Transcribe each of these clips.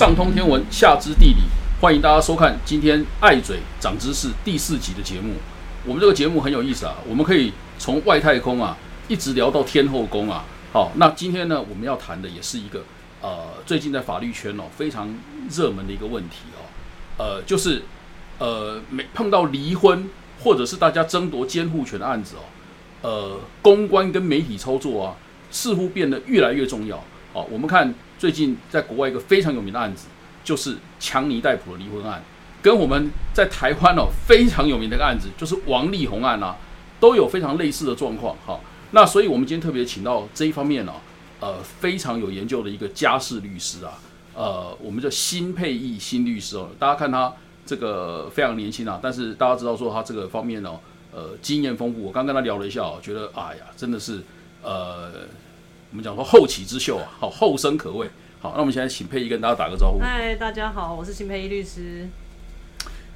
上通天文，下知地理，欢迎大家收看今天爱嘴长知识第四集的节目。我们这个节目很有意思啊，我们可以从外太空啊一直聊到天后宫啊。好，那今天呢，我们要谈的也是一个呃，最近在法律圈哦非常热门的一个问题哦，呃，就是呃，每碰到离婚或者是大家争夺监护权的案子哦，呃，公关跟媒体操作啊，似乎变得越来越重要。好，我们看最近在国外一个非常有名的案子，就是强尼戴普的离婚案，跟我们在台湾哦非常有名的一个案子，就是王力宏案啊，都有非常类似的状况。好，那所以我们今天特别请到这一方面呢，呃，非常有研究的一个家事律师啊，呃，我们叫新佩义新律师哦，大家看他这个非常年轻啊，但是大家知道说他这个方面呢，呃，经验丰富。我刚跟他聊了一下哦，觉得哎呀，真的是呃。我们讲说后起之秀啊，好后生可畏。好，那我们现在请佩仪跟大家打个招呼。嗨，大家好，我是秦佩仪律师。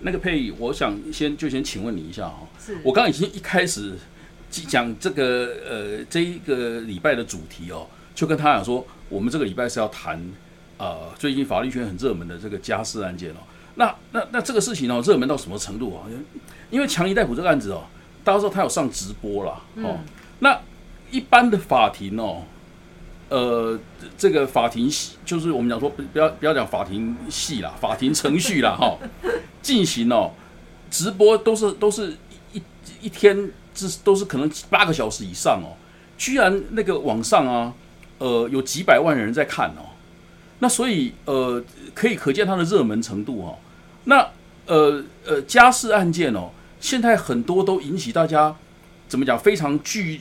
那个佩仪，我想先就先请问你一下哈。是。我刚刚已经一开始讲这个呃这一个礼拜的主题哦，就跟他讲说，我们这个礼拜是要谈呃最近法律圈很热门的这个家事案件哦。那那那这个事情哦，热门到什么程度啊？因为强尼戴普这个案子哦，大家说他有上直播了哦。那一般的法庭哦。呃，这个法庭戏就是我们讲说，不不要不要讲法庭戏啦，法庭程序啦，哈，进行哦，直播都是都是一一天，这都是可能八个小时以上哦，居然那个网上啊，呃，有几百万人在看哦，那所以呃，可以可见它的热门程度哦，那呃呃，家事案件哦，现在很多都引起大家怎么讲非常具。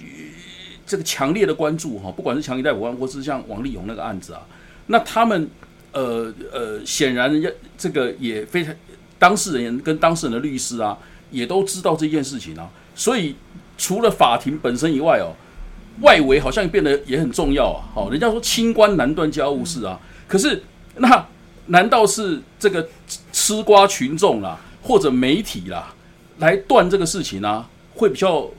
这个强烈的关注哈，不管是强尼戴普案，或是像王力宏那个案子啊，那他们呃呃，显然要这个也非常当事人跟当事人的律师啊，也都知道这件事情啊，所以除了法庭本身以外哦，外围好像变得也很重要啊。好，人家说清官难断家务事啊，可是那难道是这个吃瓜群众啦，或者媒体啦，来断这个事情呢，会比较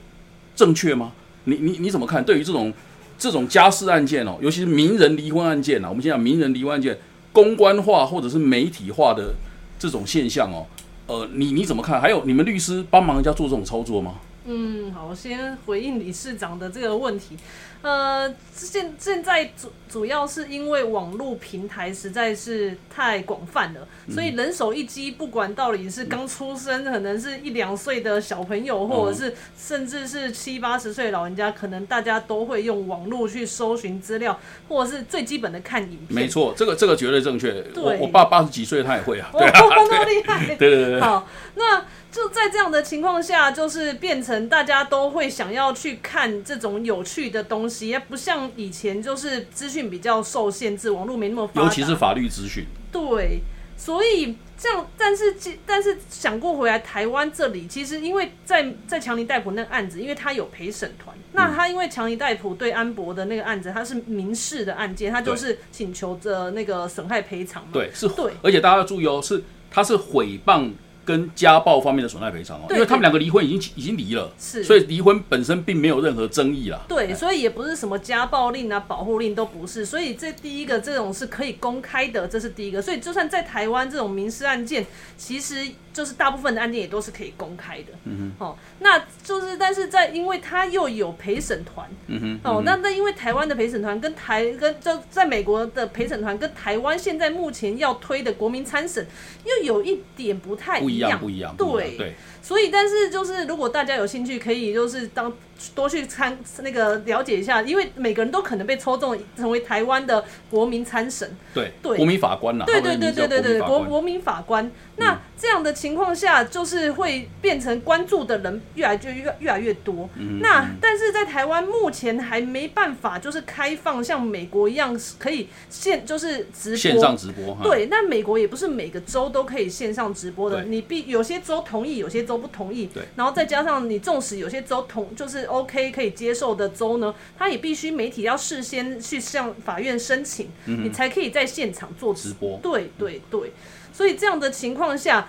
正确吗？你你你怎么看？对于这种这种家事案件哦，尤其是名人离婚案件啊，我们先讲名人离婚案件，公关化或者是媒体化的这种现象哦，呃，你你怎么看？还有你们律师帮忙人家做这种操作吗？嗯，好，我先回应理事长的这个问题。呃，现现在主主要是因为网络平台实在是太广泛了，所以人手一机，不管到底是刚出生，可能是一两岁的小朋友，或者是甚至是七八十岁老人家，可能大家都会用网络去搜寻资料，或者是最基本的看影片。没错，这个这个绝对正确。我我爸八十几岁，他也会啊。对啊，那么厉害。对对对。好，那。就在这样的情况下，就是变成大家都会想要去看这种有趣的东西，也不像以前就是资讯比较受限制，网络没那么发达，尤其是法律资讯。对，所以这样，但是但是想过回来台湾这里，其实因为在在强尼戴普那个案子，因为他有陪审团，那他因为强尼戴普对安博的那个案子，他是民事的案件，他就是请求着那个损害赔偿嘛。对，是对，而且大家要注意哦，是他是毁谤。跟家暴方面的损害赔偿哦，因为他们两个离婚已经已经离了，是，所以离婚本身并没有任何争议啦。对，所以也不是什么家暴令啊、保护令都不是，所以这第一个这种是可以公开的，这是第一个。所以就算在台湾这种民事案件，其实就是大部分的案件也都是可以公开的。嗯哼，哦，那就是但是在因为他又有陪审团，嗯哼，哦，那那因为台湾的陪审团跟台跟就在美国的陪审团跟台湾现在目前要推的国民参审又有一点不太。一样不一样，对。对，所以但是就是如果大家有兴趣，可以就是当多去参那个了解一下，因为每个人都可能被抽中成为台湾的国民参审，对对，国民法官呐，对对对对对对，国国民法官。那这样的情况下，就是会变成关注的人越来就越越来越多。那但是在台湾目前还没办法，就是开放像美国一样可以线就是直播。线上直播。对，那美国也不是每个州都可以线上直播的，你必有些州同意，有些州不同意。对，然后再加上你纵使有些州同就是 OK 可以接受的州呢，他也必须媒体要事先去向法院申请，你才可以在现场做直播。对对对。所以这样的情况下，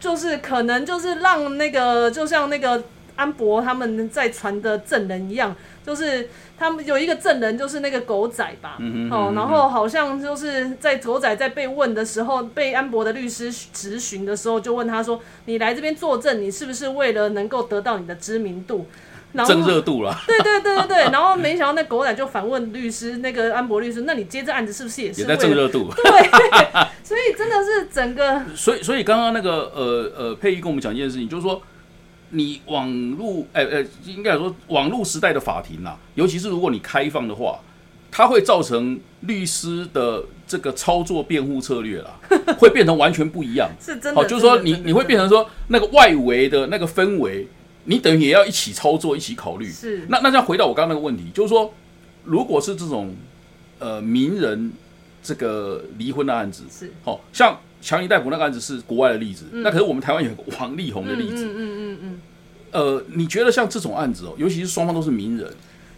就是可能就是让那个，就像那个安博他们在传的证人一样，就是他们有一个证人就是那个狗仔吧，哦，然后好像就是在狗仔在被问的时候，被安博的律师质询的时候，就问他说：“你来这边作证，你是不是为了能够得到你的知名度？”正热度了，对对对对对，然后没想到那狗仔就反问律师，那个安博律师，那你接这案子是不是也是也在正热度？对，所以真的是整个，所以所以刚刚那个呃呃佩仪跟我们讲一件事情，就是说你网络哎哎，应该说网络时代的法庭呐，尤其是如果你开放的话，它会造成律师的这个操作辩护策略啦，会变成完全不一样。是真的，好，就是说你你会变成说那个外围的那个氛围。你等于也要一起操作，一起考虑。是。那那再回到我刚刚那个问题，就是说，如果是这种呃名人这个离婚的案子，是。好像强尼戴普那个案子是国外的例子，那可是我们台湾有个王力宏的例子。嗯嗯嗯嗯。呃，你觉得像这种案子哦，尤其是双方都是名人，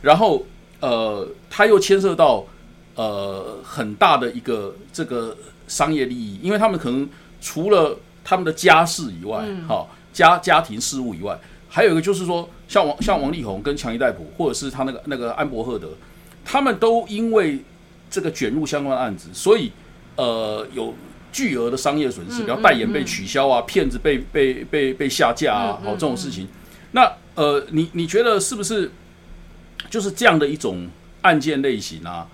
然后呃，他又牵涉到呃很大的一个这个商业利益，因为他们可能除了他们的家事以外，好家家庭事务以外。还有一个就是说，像王像王力宏跟强尼戴普，或者是他那个那个安博赫德，他们都因为这个卷入相关的案子，所以呃有巨额的商业损失，比方代言被取消啊，骗子被被被被下架啊，好这种事情。那呃，你你觉得是不是就是这样的一种案件类型啊？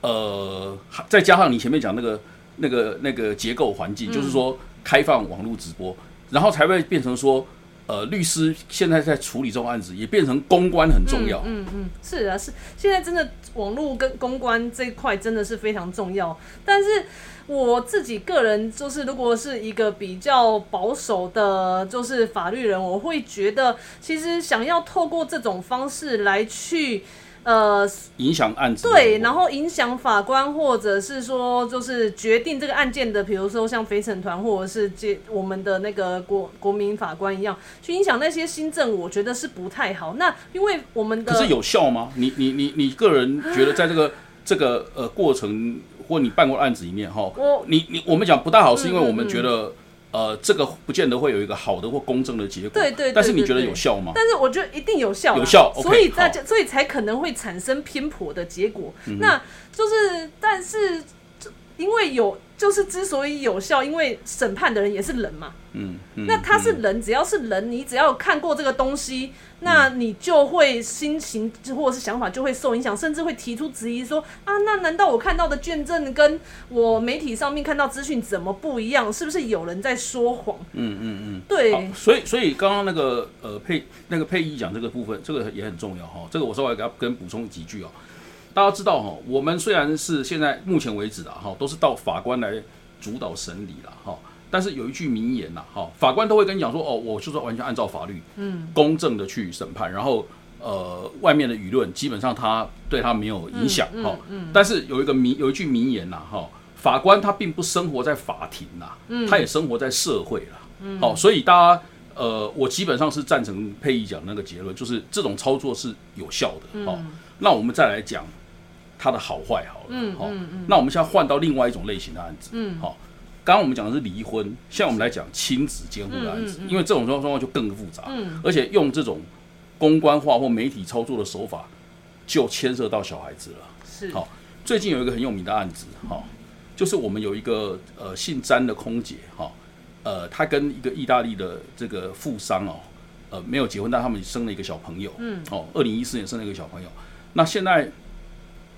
呃，再加上你前面讲那个那个那个结构环境，就是说开放网络直播，然后才会变成说。呃，律师现在在处理这种案子，也变成公关很重要。嗯嗯，是啊，是现在真的网络跟公关这一块真的是非常重要。但是我自己个人就是，如果是一个比较保守的，就是法律人，我会觉得其实想要透过这种方式来去。呃，影响案子对，然后影响法官，或者是说，就是决定这个案件的，比如说像陪审团，或者是接我们的那个国国民法官一样，去影响那些新政，我觉得是不太好。那因为我们的可是有效吗？你你你你个人觉得，在这个这个呃过程或你办过案子里面哈，我你你我们讲不大好，是因为我们觉得。呃，这个不见得会有一个好的或公正的结果。对对。但是你觉得有效吗？但是我觉得一定有效。有效。所以大家，所以才可能会产生偏颇的结果。那就是，但是因为有。就是之所以有效，因为审判的人也是人嘛。嗯，嗯那他是人，只要是人，你只要看过这个东西，那你就会心情或者是想法就会受影响，甚至会提出质疑，说啊，那难道我看到的卷证跟我媒体上面看到资讯怎么不一样？是不是有人在说谎？嗯嗯嗯，对。所以，所以刚刚那个呃配那个配音讲这个部分，这个也很重要哈。这个我稍微给他跟补充几句啊。大家知道哈，我们虽然是现在目前为止啊哈，都是到法官来主导审理了哈，但是有一句名言呐哈，法官都会跟你讲说哦，我就是完全按照法律，嗯，公正的去审判，然后呃，外面的舆论基本上他对他没有影响哈，嗯，但是有一个名有一句名言呐哈，法官他并不生活在法庭呐，嗯，他也生活在社会啦，嗯，好，所以大家呃，我基本上是赞成佩仪讲那个结论，就是这种操作是有效的，好，那我们再来讲。它的好坏好了，嗯，好，那我们现在换到另外一种类型的案子，嗯，好，刚刚我们讲的是离婚，现在我们来讲亲子监护的案子，因为这种状况就更复杂，嗯，而且用这种公关化或媒体操作的手法，就牵涉到小孩子了，是，好，最近有一个很有名的案子，哈，就是我们有一个呃姓詹的空姐，哈，呃，她跟一个意大利的这个富商哦，呃，没有结婚，但他们生了一个小朋友，嗯，哦，二零一四年生了一个小朋友，那现在。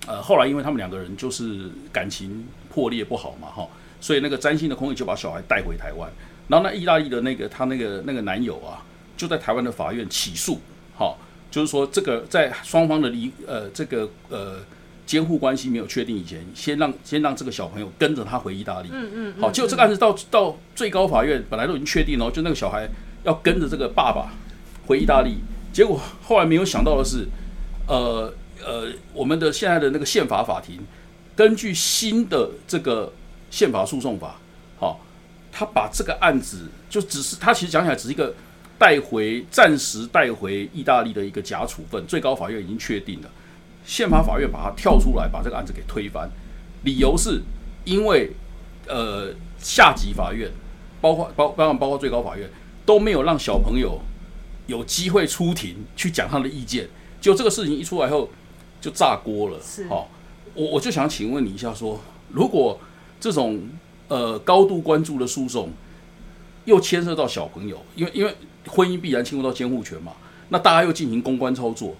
呃，后来因为他们两个人就是感情破裂不好嘛，哈，所以那个占星的空姐就把小孩带回台湾，然后那意大利的那个他那个那个男友啊，就在台湾的法院起诉，哈，就是说这个在双方的离呃这个呃监护关系没有确定以前，先让先让这个小朋友跟着他回意大利，嗯嗯，好，结果这个案子到到最高法院本来都已经确定了，就那个小孩要跟着这个爸爸回意大利，结果后来没有想到的是，呃。呃，我们的现在的那个宪法法庭，根据新的这个宪法诉讼法，好，他把这个案子就只是他其实讲起来只是一个带回暂时带回意大利的一个假处分，最高法院已经确定了，宪法法院把它跳出来把这个案子给推翻，理由是因为呃下级法院，包括包包括包括最高法院都没有让小朋友有机会出庭去讲他的意见，就这个事情一出来后就炸锅了。是好、我我就想请问你一下说如果这种呃高度关注的诉讼，又牵涉到小朋友，因为因为婚姻必然侵入到监护权嘛，那大家又进行公关操作，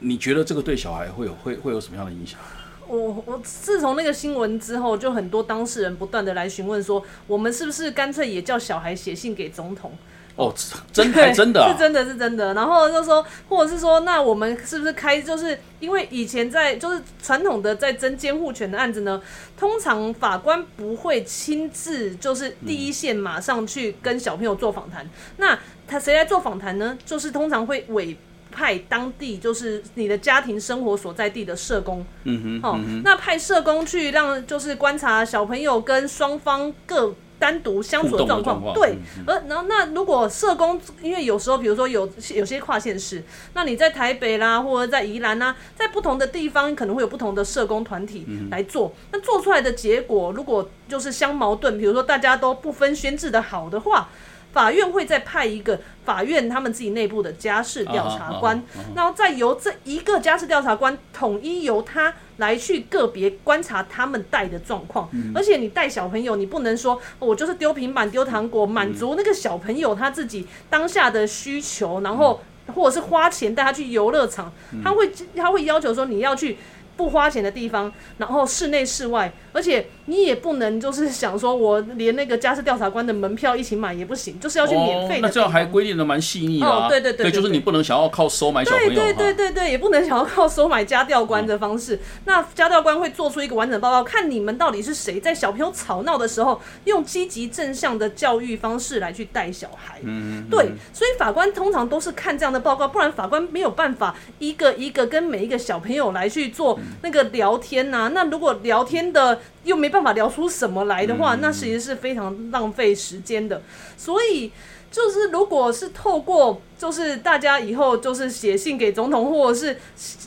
你觉得这个对小孩会有会会有什么样的影响？我我自从那个新闻之后，就很多当事人不断的来询问说，我们是不是干脆也叫小孩写信给总统？哦，真还真的、啊 是，真的是真的。然后就说，或者是说，那我们是不是开？就是因为以前在就是传统的在争监护权的案子呢，通常法官不会亲自就是第一线马上去跟小朋友做访谈。那他谁来做访谈呢？就是通常会委派当地就是你的家庭生活所在地的社工。嗯哼，哦，那派社工去让就是观察小朋友跟双方各单独相处的状况，对嗯。而然后那如果社工，因为有时候比如说有有些跨县市，那你在台北啦，或者在宜兰啦，在不同的地方可能会有不同的社工团体嗯来做，那做出来的结果如果就是相矛盾，比如说大家都不分宣制的好的话。法院会再派一个法院他们自己内部的家事调查官，然后再由这一个家事调查官统一由他来去个别观察他们带的状况，嗯。而且你带小朋友，你不能说、哦我就是丢平板丢糖果，满足那个小朋友他自己当下的需求，然后或者是花钱带他去游乐场，他会他会要求说你要去。不花钱的地方，然后室内室外，而且你也不能就是想说，我连那个家事调查官的门票一起买也不行，就是要去免费的、哦。那这样还规定的蛮细腻的啊。哦对对对就是你不能想要靠收买小朋友对对对对对，也不能想要靠收买家调官的方式。那家调官会做出一个完整的报告，看你们到底是谁在小朋友吵闹的时候，用积极正向的教育方式来去带小孩。嗯，对，所以法官通常都是看这样的报告，不然法官没有办法一个一个跟每一个小朋友来去做那个聊天呐、那如果聊天的又没办法聊出什么来的话，那其实是非常浪费时间的。所以。就是如果是透过，就是大家以后就是写信给总统，或者是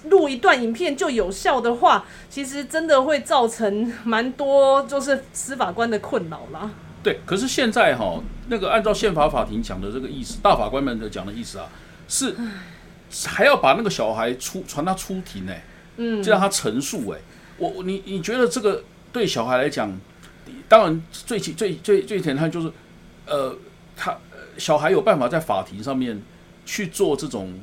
录一段影片就有效的话，其实真的会造成蛮多就是司法官的困扰啦。对。可是现在哈，那个按照宪法法庭讲的这个意思，大法官们的讲的意思啊，是还要把那个小孩出传他出庭哎、嗯，就让他陈述哎、我我你你觉得这个对小孩来讲，当然最起最最最简单就是，呃，他呃小孩有办法在法庭上面去做这种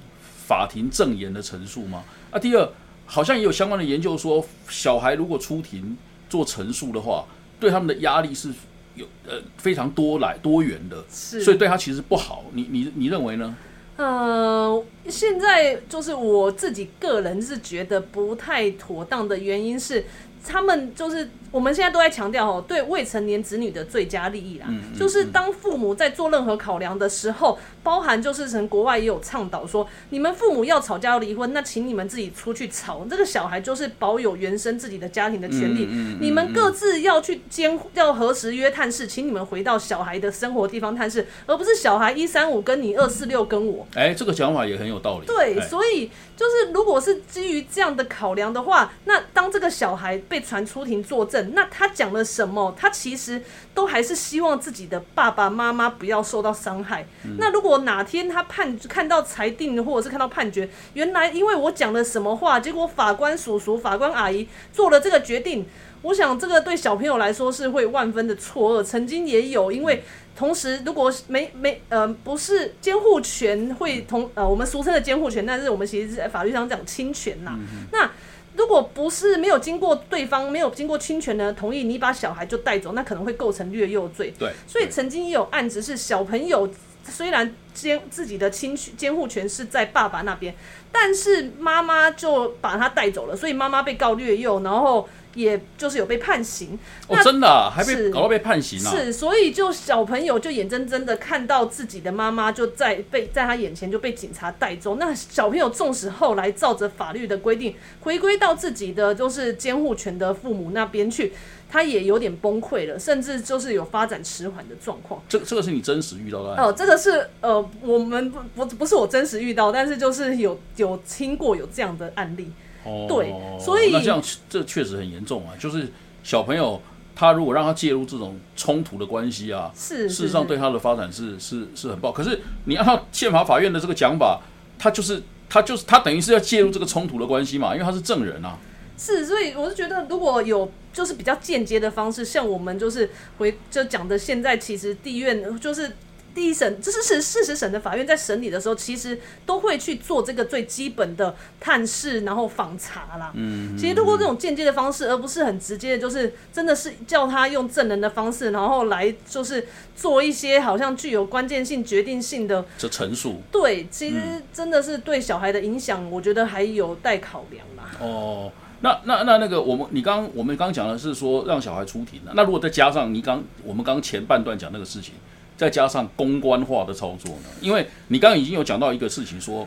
法庭证言的陈述吗？啊，第二，好像也有相关的研究说，小孩如果出庭做陈述的话，对他们的压力是有呃非常多来多元的，是，所以对他其实不好。你你你认为呢？嗯，现在就是我自己个人是觉得不太妥当的原因是，他们就是我们现在都在强调哦，对未成年子女的最佳利益啦，嗯嗯就是当父母在做任何考量的时候，包含就是从国外也有倡导说，你们父母要吵架要离婚，那请你们自己出去吵，这个小孩就是保有原生自己的家庭的权利，你们各自要去监要何时约探视，请你们回到小孩的生活地方探视，而不是小孩一三五跟你二四六跟我。哎，这个讲法也很有道理。对，哎。所以就是如果是基于这样的考量的话，那当这个小孩被传出庭作证，那他讲了什么？他其实都还是希望自己的爸爸妈妈不要受到伤害。那如果哪天他判看到裁定或者是看到判决，原来因为我讲了什么话，结果法官叔叔、法官阿姨做了这个决定。我想这个对小朋友来说是会万分的错愕。曾经也有，因为同时如果没没呃不是监护权会同呃我们俗称的监护权，但是我们其实是在法律上讲侵权呐、那如果不是没有经过对方没有经过侵权的同意，你把小孩就带走，那可能会构成虐幼罪。对，所以曾经也有案子是小朋友虽然监自己的亲监护权是在爸爸那边，但是妈妈就把他带走了，所以妈妈被告虐幼，然后也就是有被判刑。哦，真的啊、还被搞到被判刑啊？是，所以就小朋友就眼睁睁的看到自己的妈妈就在被在他眼前就被警察带走。那小朋友纵使后来照着法律的规定回归到自己的就是监护权的父母那边去，他也有点崩溃了，甚至就是有发展迟缓的状况。这这个是你真实遇到的案子？哦，这个是呃，我们不不不是我真实遇到，但是就是有有听过有这样的案例。哦对所以那这样这确实很严重啊，就是小朋友他如果让他介入这种冲突的关系啊，是事实上对他的发展是是是很不好。可是你按照宪法法院的这个讲法，他就是他就是他等于是要介入这个冲突的关系嘛，因为他是证人啊。是，所以我是觉得，如果有就是比较间接的方式，像我们就是回就讲的，现在其实地院就是第一审，这是事事实审的法院在审理的时候，其实都会去做这个最基本的探视，然后访查啦。嗯，其实通过这种间接的方式，而不是很直接的，就是真的是叫他用证人的方式，然后来就是做一些好像具有关键性、决定性的这陈述。对，其实真的是对小孩的影响，我觉得还有待考量啦。哦。那那那那个，我们你刚我们刚讲的是说让小孩出庭的，那如果再加上你刚我们刚前半段讲那个事情，再加上公关化的操作呢？因为你刚刚已经有讲到一个事情，说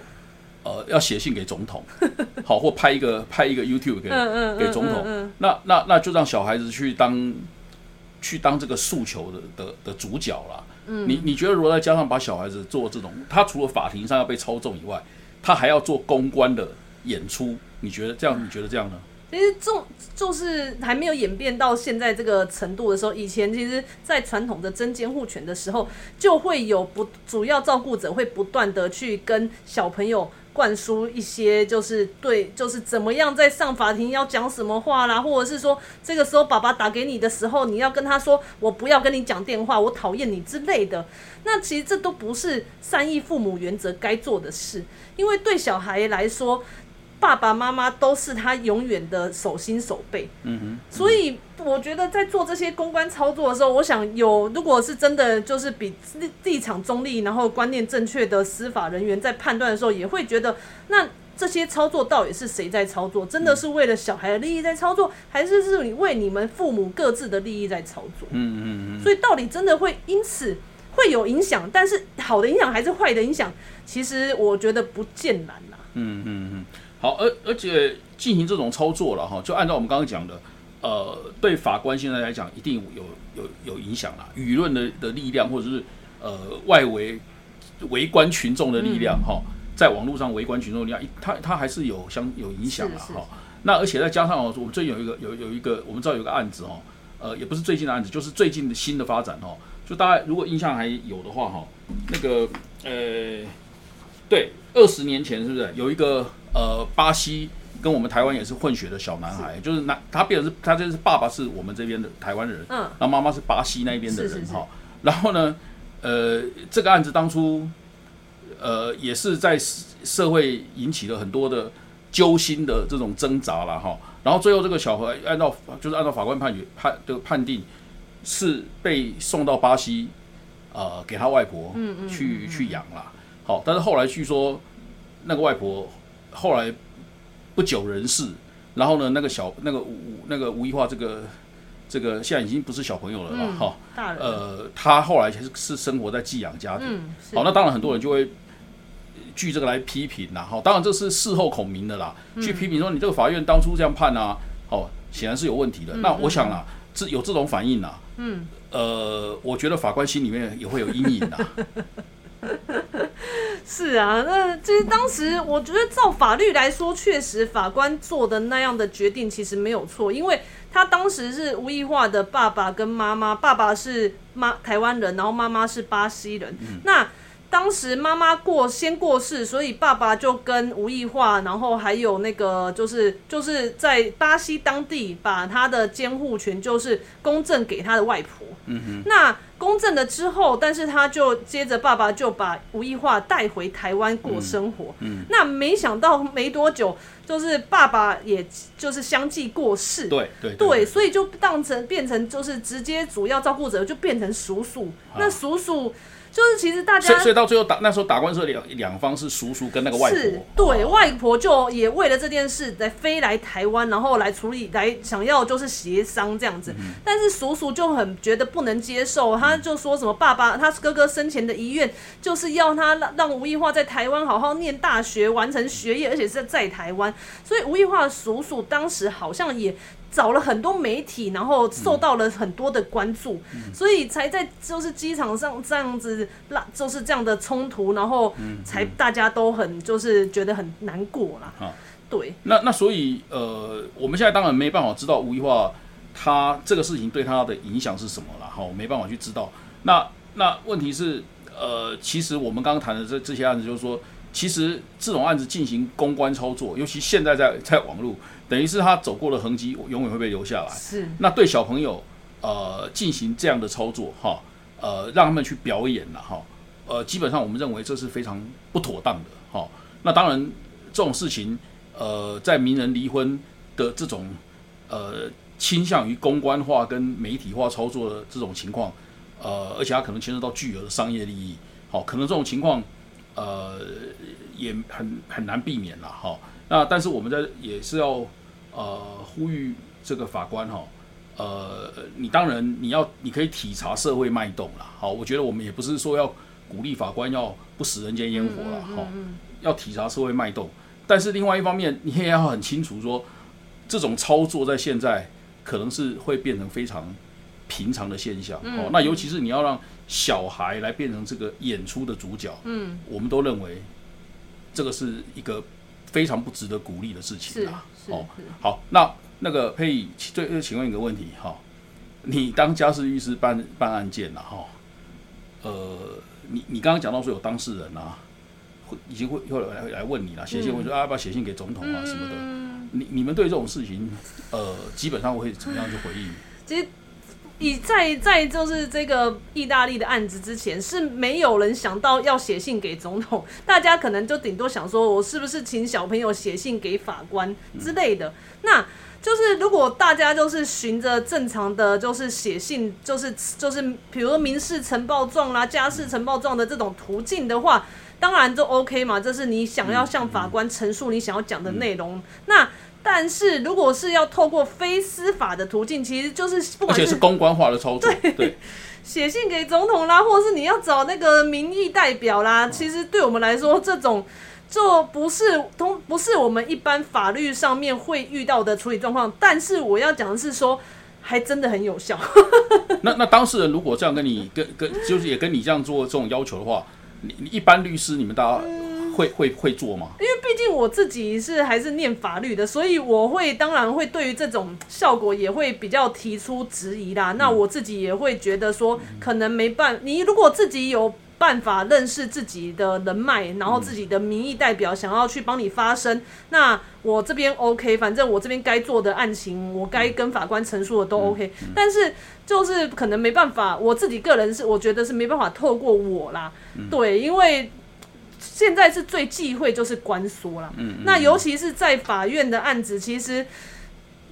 呃要写信给总统，好或拍一个拍一个 YouTube 给给总统，那那那就让小孩子去当去当这个诉求的的的主角了。你你觉得如果再加上把小孩子做这种，他除了法庭上要被操纵以外，他还要做公关的演出？你觉得这样？你觉得这样呢？其实，这就是还没有演变到现在这个程度的时候。以前，其实，在传统的真监护权的时候，就会有不主要照顾者会不断的去跟小朋友灌输一些，就是对，就是怎么样在上法庭要讲什么话啦，或者是说，这个时候爸爸打给你的时候，你要跟他说，我不要跟你讲电话，我讨厌你之类的。那其实这都不是善意父母原则该做的事，因为对小孩来说。爸爸妈妈都是他永远的手心手背，嗯哼，所以我觉得在做这些公关操作的时候，我想有如果是真的就是比立立场中立，然后观念正确的司法人员在判断的时候，也会觉得那这些操作到底是谁在操作？真的是为了小孩的利益在操作，还是是你为你们父母各自的利益在操作？嗯嗯嗯。所以到底真的会因此会有影响，但是好的影响还是坏的影响，其实我觉得不见然啦。嗯嗯嗯。好，而而且进行这种操作了哈，就按照我们刚刚讲的，呃，对法官现在来讲，一定有有有影响了，舆论的的力量，或者是呃外围围观群众的力量哈，在网络上围观群众力量，它它还是有相有影响了哈。那而且再加上我们最近有一个有有一个我们知道有个案子哦，呃，也不是最近的案子，就是最近的新的发展哦。就大家如果印象还有的话哈，那个呃，对，二十年前是不是有一个？呃，巴西跟我们台湾也是混血的小男孩，就是男他变成是他就是爸爸是我们这边的台湾人，嗯，那妈妈是巴西那边的人哈。然后呢，呃，这个案子当初呃也是在社会引起了很多的揪心的这种挣扎了哈。然后最后这个小孩按照就是按照法官判决判的判定是被送到巴西，呃，给他外婆嗯嗯去去养了。好，但是后来据说那个外婆。后来不久人世，然后呢，那个小那个吴那个吴一化这个这个现在已经不是小朋友了嘛，哈，呃，他后来是是生活在寄养家庭，好，那当然很多人就会据这个来批评啦，哈，当然这是事后孔明的啦，去批评说你这个法院当初这样判啊，好，显然是有问题的。那我想啦，这有这种反应啦，嗯，呃，我觉得法官心里面也会有阴影的。是啊，那其实当时我觉得照法律来说，确实法官做的那样的决定其实没有错，因为他当时是吴亦化的爸爸跟妈妈，爸爸是妈台湾人，然后妈妈是巴西人，那。当时妈妈过先过世，所以爸爸就跟吴亦化，然后还有那个就是就是在巴西当地把他的监护权就是公证给他的外婆。嗯哼。那公证了之后，但是他就接着爸爸就把吴亦化带回台湾过生活。嗯。那没想到没多久，就是爸爸也就是相继过世。对对对。所以就当成变成就是直接主要照顾者就变成叔叔。那叔叔。就是其实大家，所以到最后打那时候打官司两两方是叔叔跟那个外婆，对外婆就也为了这件事来飞来台湾，然后来处理，来想要就是协商这样子。但是叔叔就很觉得不能接受，他就说什么爸爸他哥哥生前的遗愿就是要他让让吴亦化在台湾好好念大学，完成学业，而且是在台湾。所以吴亦化叔叔当时好像也。找了很多媒体，然后受到了很多的关注，所以才在就是机场上这样子，那就是这样的冲突，然后才大家都很就是觉得很难过啦。啊，对。那那所以呃，我们现在当然没办法知道吴亦化他这个事情对他的影响是什么了？哈，我没办法去知道。那那问题是，呃，其实我们刚刚谈的这这些案子，就是说，其实这种案子进行公关操作，尤其现在在在网络，等于是他走过的痕迹永远会被留下来。是。那对小朋友，呃，进行这样的操作，哈，呃，让他们去表演了，哈，呃，基本上我们认为这是非常不妥当的，哈。那当然，这种事情，呃，在名人离婚的这种，呃。倾向于公关化跟媒体化操作的这种情况，呃，而且他可能牵涉到巨额的商业利益，好，可能这种情况，呃，也很很难避免了，哈。那但是我们在也是要呃呼吁这个法官哈，呃，你当然你要你可以体察社会脉动啦，好，我觉得我们也不是说要鼓励法官要不食人间烟火了，哈，要体察社会脉动，但是另外一方面你也要很清楚说，这种操作在现在。可能是会变成非常平常的现象哦。那尤其是你要让小孩来变成这个演出的主角，嗯，我们都认为这个是一个非常不值得鼓励的事情啊。哦，好，那那个佩仪，最请问一个问题哈，你当家事律师办办案件了哈？呃，你你刚刚讲到说有当事人啊，会已经会会来来问你了，写信问说啊，要不要写信给总统啊什么的。你你们对这种事情，呃，基本上会怎么样去回应？其实，以在在就是这个意大利的案子之前，是没有人想到要写信给总统，大家可能就顶多想说，我是不是请小朋友写信给法官之类的。那就是如果大家就是循着正常的，就是写信，就是就是比如民事呈报状啦、家事呈报状的这种途径的话，当然就 OK 嘛，这是你想要向法官陈述你想要讲的内容。那但是，如果是要透过非司法的途径，其实就是而且是公关化的操作，对，写信给总统啦，或者是你要找那个民意代表啦，其实对我们来说，这种就不是通，不是我们一般法律上面会遇到的处理状况。但是我要讲的是说，还真的很有效。那那当事人如果这样跟你跟跟，就是也跟你这样做这种要求的话，你你一般律师你们大家。会会会做吗？因为毕竟我自己是还是念法律的，所以我会当然会对于这种效果也会比较提出质疑啦。那我自己也会觉得说，可能没办你如果自己有办法认识自己的人脉，然后自己的民意代表想要去帮你发声，那我这边 OK，反正我这边该做的案情，我该跟法官陈述的都 OK。但是就是可能没办法，我自己个人是我觉得是没办法透过我啦，对，因为。现在是最忌讳就是官缩了，嗯那尤其是在法院的案子，其实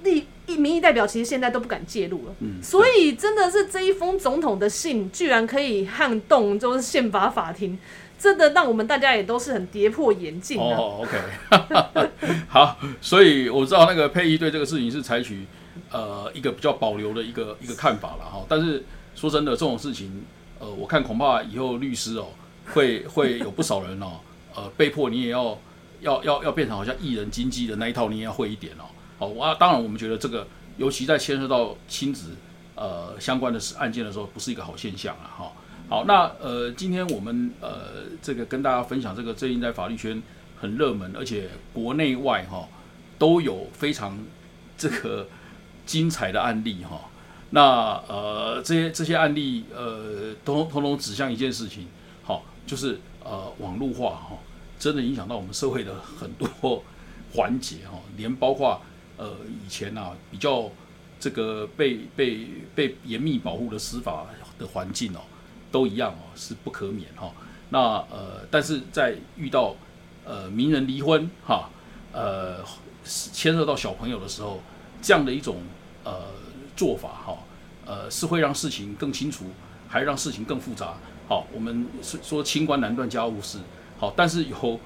立一民意代表其实现在都不敢介入了，所以真的是这一封总统的信，居然可以撼动就是宪法法庭，真的让我们大家也都是很跌破眼镜的。哦，OK，好，所以我知道那个佩仪对这个事情是采取呃一个比较保留的一个一个看法了哈，但是说真的，这种事情，呃，我看恐怕以后律师哦。会会有不少人哦，呃，被迫你也要要要要变成好像艺人经济的那一套，你也要会一点哦。好，我当然我们觉得这个，尤其在牵涉到亲子呃相关的案件的时候，不是一个好现象啊。哈，好，那呃，今天我们呃这个跟大家分享这个最近在法律圈很热门，而且国内外哈都有非常这个精彩的案例哈。那呃这些这些案例呃，通通通指向一件事情。就是呃网络化哈，真的影响到我们社会的很多环节哈，连包括呃以前呐比较这个被被被严密保护的司法的环境哦，都一样哦，是不可免哈。那呃，但是在遇到呃名人离婚哈，呃牵涉到小朋友的时候，这样的一种呃做法哈，呃是会让事情更清楚，还让事情更复杂。好，我们是说清官难断家务事，好，但是由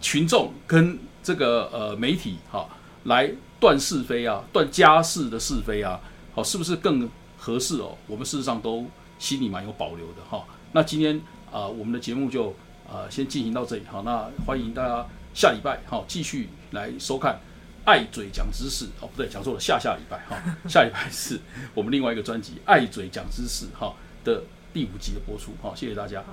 群众跟这个呃媒体哈来断是非啊，断家事的是非啊，好，是不是更合适哦？我们事实上都心里蛮有保留的哈。那今天啊，我们的节目就啊先进行到这里，好，那欢迎大家下礼拜好继续来收看爱嘴讲知识哦，不对，讲错了，下下礼拜哈，下礼拜是我们另外一个专辑爱嘴讲知识哈的。第五集的播出，好，谢谢大家。